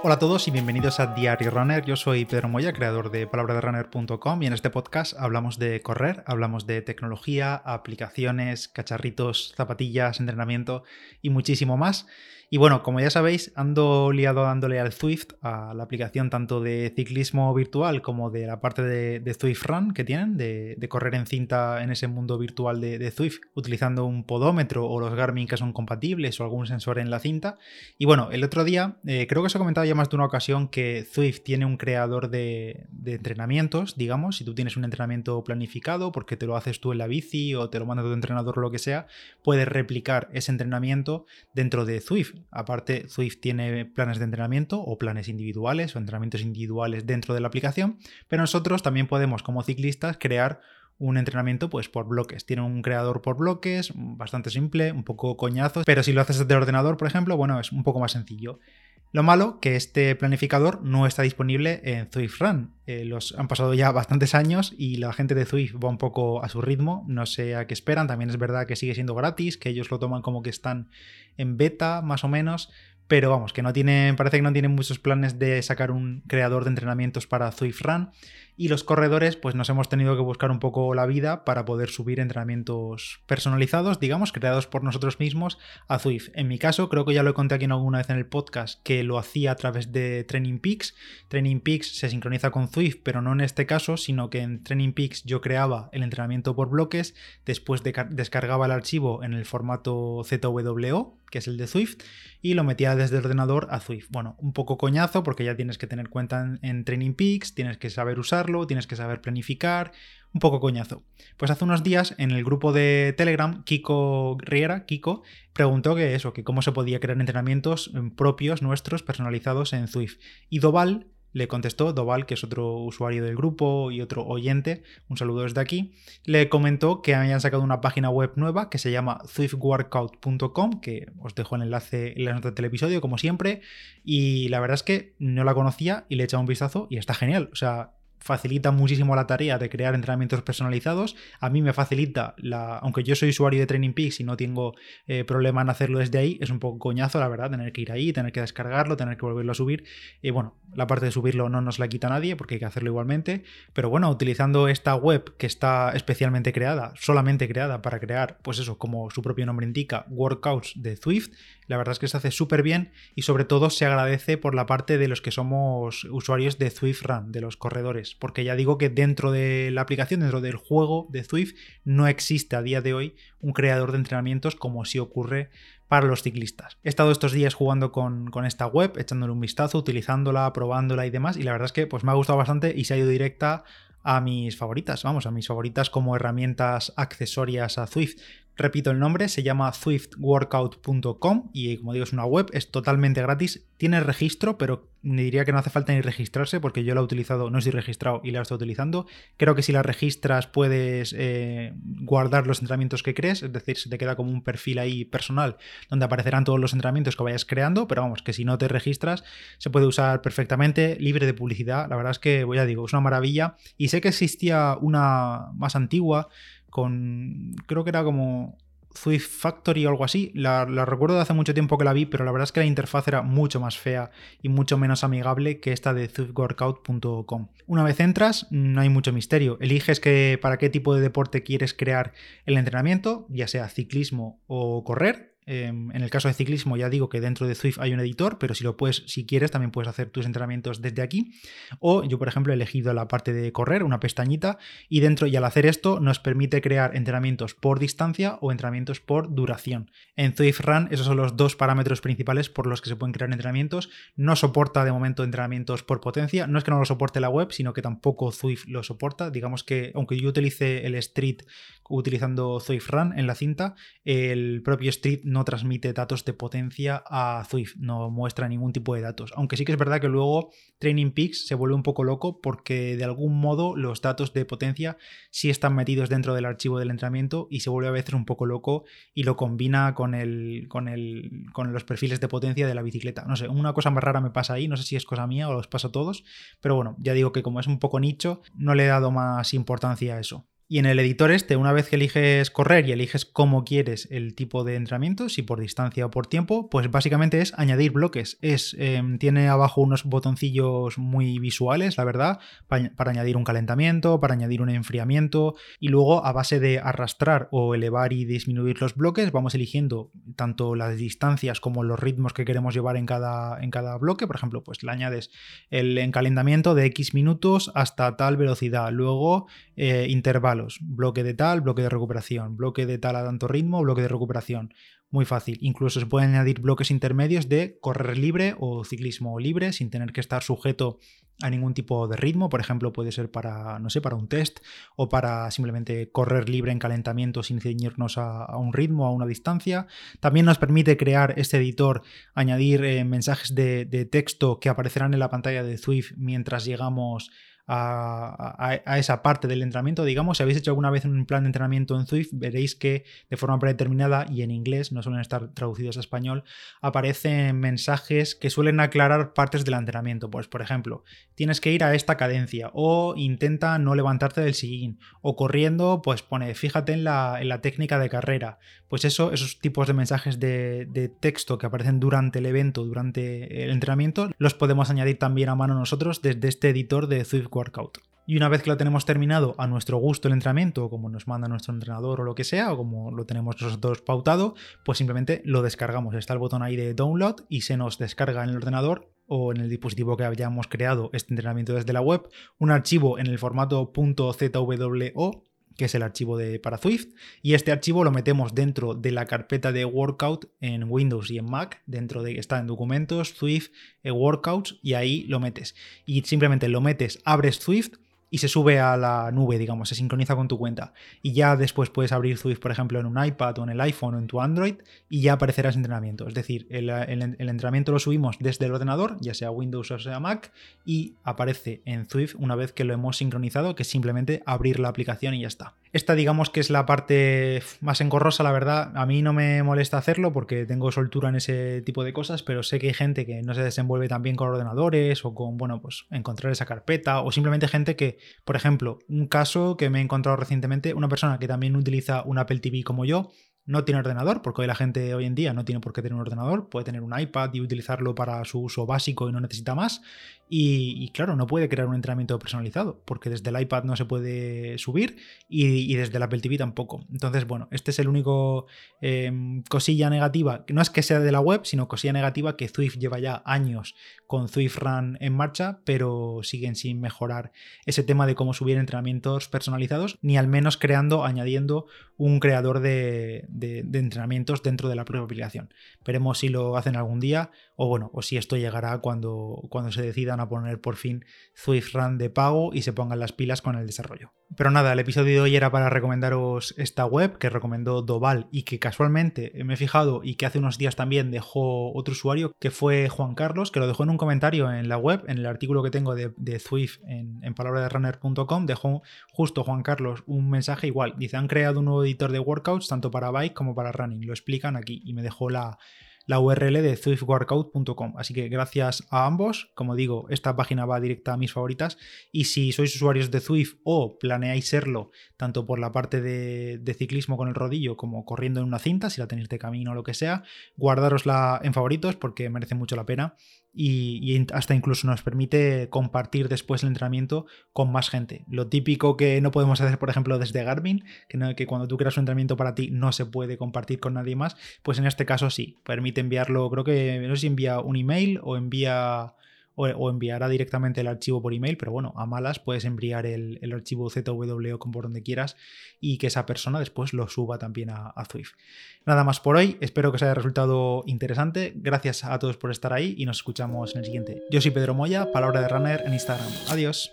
Hola a todos y bienvenidos a Diario Runner. Yo soy Pedro Moya, creador de palabraderunner.com y en este podcast hablamos de correr, hablamos de tecnología, aplicaciones, cacharritos, zapatillas, entrenamiento y muchísimo más. Y bueno, como ya sabéis, ando liado dándole al Swift, a la aplicación tanto de ciclismo virtual como de la parte de, Swift Run que tienen, de, correr en cinta en ese mundo virtual de, de, Swift, utilizando un podómetro o los Garmin que son compatibles o algún sensor en la cinta. Y bueno, el otro día, eh, creo que os he comentado ya más de una ocasión que Swift tiene un creador de, de entrenamientos, digamos, si tú tienes un entrenamiento planificado porque te lo haces tú en la bici o te lo manda tu entrenador o lo que sea, puedes replicar ese entrenamiento dentro de Swift. Aparte, Swift tiene planes de entrenamiento o planes individuales o entrenamientos individuales dentro de la aplicación, pero nosotros también podemos como ciclistas crear un entrenamiento pues por bloques. Tiene un creador por bloques, bastante simple, un poco coñazo, pero si lo haces desde el ordenador, por ejemplo, bueno, es un poco más sencillo. Lo malo que este planificador no está disponible en Swift Run. Eh, los han pasado ya bastantes años y la gente de Swift va un poco a su ritmo, no sé a qué esperan. También es verdad que sigue siendo gratis, que ellos lo toman como que están en beta, más o menos. Pero vamos, que no tienen, parece que no tienen muchos planes de sacar un creador de entrenamientos para Swift Run y los corredores pues nos hemos tenido que buscar un poco la vida para poder subir entrenamientos personalizados, digamos, creados por nosotros mismos a Zwift. En mi caso, creo que ya lo conté aquí alguna vez en el podcast, que lo hacía a través de Training Peaks. Training Peaks se sincroniza con Zwift, pero no en este caso, sino que en Training Peaks yo creaba el entrenamiento por bloques, después de descargaba el archivo en el formato ZWO, que es el de Zwift, y lo metía desde el ordenador a Zwift. Bueno, un poco coñazo porque ya tienes que tener cuenta en, en Training Peaks, tienes que saber tienes que saber planificar, un poco coñazo. Pues hace unos días en el grupo de Telegram, Kiko Riera, Kiko, preguntó que eso, que cómo se podía crear entrenamientos eh, propios nuestros, personalizados en Zwift. Y Doval le contestó, Doval, que es otro usuario del grupo y otro oyente, un saludo desde aquí, le comentó que habían sacado una página web nueva que se llama swiftworkout.com, que os dejo el enlace en la nota del episodio, como siempre, y la verdad es que no la conocía y le he echado un vistazo y está genial. O sea, facilita muchísimo la tarea de crear entrenamientos personalizados. A mí me facilita, la, aunque yo soy usuario de Training Peaks y no tengo eh, problema en hacerlo desde ahí, es un poco coñazo, la verdad, tener que ir ahí, tener que descargarlo, tener que volverlo a subir. Y bueno, la parte de subirlo no nos la quita nadie porque hay que hacerlo igualmente. Pero bueno, utilizando esta web que está especialmente creada, solamente creada para crear, pues eso, como su propio nombre indica, workouts de Swift, la verdad es que se hace súper bien y sobre todo se agradece por la parte de los que somos usuarios de Swift Run, de los corredores, porque ya digo que dentro de la aplicación, dentro del juego de Swift, no existe a día de hoy un creador de entrenamientos como si ocurre para los ciclistas. He estado estos días jugando con, esta web, echándole un vistazo, utilizándola, probándola y demás, y la verdad es que pues, me ha gustado bastante y se ha ido directa a mis favoritas, vamos, a mis favoritas como herramientas accesorias a Swift. Repito el nombre, se llama swiftworkout.com y como digo es una web, es totalmente gratis, tiene registro, pero diría que no hace falta ni registrarse porque yo la he utilizado, no estoy registrado y la estoy utilizando. Creo que si la registras puedes eh, guardar los entrenamientos que crees, es decir, se te queda como un perfil ahí personal donde aparecerán todos los entrenamientos que vayas creando, pero vamos, que si no te registras se puede usar perfectamente, libre de publicidad. La verdad es que, voy a digo, es una maravilla y sé que existía una más antigua con, creo que era como Swift Factory o algo así. La, recuerdo de hace mucho tiempo que la vi, pero la verdad es que la interfaz era mucho más fea y mucho menos amigable que esta de swiftworkout.com. Una vez entras, no hay mucho misterio. Eliges que, para qué tipo de deporte quieres crear el entrenamiento, ya sea ciclismo o correr, Em, en el caso de ciclismo ya digo que dentro de Swift hay un editor, pero si lo puedes, si quieres, también puedes hacer tus entrenamientos desde aquí. O yo, por ejemplo, he elegido la parte de correr, una pestañita, y dentro, y al hacer esto, nos permite crear entrenamientos por distancia o entrenamientos por duración. En Swift Run, esos son los dos parámetros principales por los que se pueden crear entrenamientos. No soporta de momento entrenamientos por potencia. No es que no lo soporte la web, sino que tampoco Swift lo soporta. Digamos que, aunque yo utilice el Street utilizando Swift Run en la cinta, el propio Street no transmite datos de potencia a Swift, no muestra ningún tipo de datos. Aunque sí que es verdad que luego Training Peaks se vuelve un poco loco porque de algún modo los datos de potencia sí están metidos dentro del archivo del entrenamiento y se vuelve a veces un poco loco y lo combina con los perfiles de potencia de la bicicleta. No sé, una cosa más rara me pasa ahí, no sé si es cosa mía o los pasa a todos, pero bueno, ya digo que como es un poco nicho, no le he dado más importancia a eso. Y en el editor este, una vez que eliges correr y eliges cómo quieres el tipo de entrenamiento, si por distancia o por tiempo, pues básicamente es añadir bloques. Es, em, tiene abajo unos botoncillos muy visuales, la verdad, para, para, añadir un calentamiento, para añadir un enfriamiento. Y luego, a base de arrastrar o elevar y disminuir los bloques, vamos eligiendo tanto las distancias como los ritmos que queremos llevar en cada, en cada bloque. Por ejemplo, pues le añades el encalentamiento de X minutos hasta tal velocidad. Luego, eh, intervalos bloque de tal, bloque de recuperación, bloque de tal a tanto ritmo, bloque de recuperación. Muy fácil. Incluso se pueden añadir bloques intermedios de correr libre o ciclismo libre sin tener que estar sujeto a ningún tipo de ritmo. Por ejemplo, puede ser para, no sé, para un test o para simplemente correr libre en calentamiento sin ceñirnos a, un ritmo, a una distancia. También nos permite crear este editor, añadir eh, mensajes de, de texto que aparecerán en la pantalla de Swift mientras llegamos a, esa parte del entrenamiento. Digamos, si habéis hecho alguna vez un plan de entrenamiento en Swift, veréis que de forma predeterminada y en inglés, no suelen estar traducidos a español, aparecen mensajes que suelen aclarar partes del entrenamiento. Pues, por ejemplo, tienes que ir a esta cadencia o intenta no levantarte del sillín o corriendo, pues pone, fíjate en la, en la técnica de carrera. Pues eso, esos tipos de mensajes de, de texto que aparecen durante el evento, durante el entrenamiento, los podemos añadir también a mano nosotros desde este editor de Swift workout. Y una vez que lo tenemos terminado a nuestro gusto el entrenamiento, como nos manda nuestro entrenador o lo que sea, o como lo tenemos nosotros pautado, pues simplemente lo descargamos. Está el botón ahí de download y se nos descarga en el ordenador o en el dispositivo que hayamos creado este entrenamiento desde la web, un archivo en el formato .zwo que es el archivo de, para Swift, y este archivo lo metemos dentro de la carpeta de Workout en Windows y en Mac, dentro de está en documentos, Swift, eh, Workouts, y ahí lo metes. Y simplemente lo metes, abres Swift, y se sube a la nube, digamos, se sincroniza con tu cuenta. Y ya después puedes abrir Swift, por ejemplo, en un iPad o en el iPhone o en tu Android y ya aparecerá ese entrenamiento. Es decir, el, entrenamiento lo subimos desde el ordenador, ya sea Windows o sea Mac, y aparece en Swift una vez que lo hemos sincronizado, que es simplemente abrir la aplicación y ya está. Esta digamos que es la parte más engorrosa, la verdad. A mí no me molesta hacerlo porque tengo soltura en ese tipo de cosas, pero sé que hay gente que no se desenvuelve tan bien con ordenadores o con, bueno, pues encontrar esa carpeta o simplemente gente que por ejemplo, un caso que me he encontrado recientemente, una persona que también utiliza un Apple TV como yo, no tiene ordenador, porque hoy la gente hoy en día no tiene por qué tener un ordenador, puede tener un iPad y utilizarlo para su uso básico y no necesita más. Y, claro, no puede crear un entrenamiento personalizado, porque desde el iPad no se puede subir y, desde el Apple TV tampoco. Entonces, bueno, este es el único em, cosilla negativa, no es que sea de la web, sino cosilla negativa que Swift lleva ya años con Swift Run en marcha, pero siguen sin mejorar ese tema de cómo subir entrenamientos personalizados, ni al menos creando, añadiendo un creador de, de entrenamientos dentro de la propia aplicación. Veremos si lo hacen algún día o bueno, o si esto llegará cuando, cuando se decidan a poner por fin Swift Run de pago y se pongan las pilas con el desarrollo. Pero nada, el episodio de hoy era para recomendaros esta web que recomendó Doval y que casualmente me he fijado y que hace unos días también dejó otro usuario que fue Juan Carlos, que lo dejó en un comentario en la web, en el artículo que tengo de, Swift en, en dejó justo Juan Carlos un mensaje igual. Dice, han creado un nuevo editor de workouts tanto para bike como para running. Lo explican aquí y me dejó la, la URL de swiftworkout.com. Así que gracias a ambos, como digo, esta página va directa a mis favoritas. Y si sois usuarios de Swift o planeáis serlo, tanto por la parte de, ciclismo con el rodillo como corriendo en una cinta, si la tenéis de camino o lo que sea, guardarosla en favoritos porque merece mucho la pena y, hasta incluso nos permite compartir después el entrenamiento con más gente. Lo típico que no podemos hacer, por ejemplo, desde Garmin, que, que cuando tú creas un entrenamiento para ti no se puede compartir con nadie más, pues en este caso sí, permite enviarlo, creo que no sé si envía un email o envía o, enviará directamente el archivo por email, pero bueno, a malas puedes enviar el, archivo ZW o por donde quieras y que esa persona después lo suba también a, a Swift. Nada más por hoy, espero que os haya resultado interesante, gracias a todos por estar ahí y nos escuchamos en el siguiente. Yo soy Pedro Moya, Palabra de Runner en Instagram. Adiós.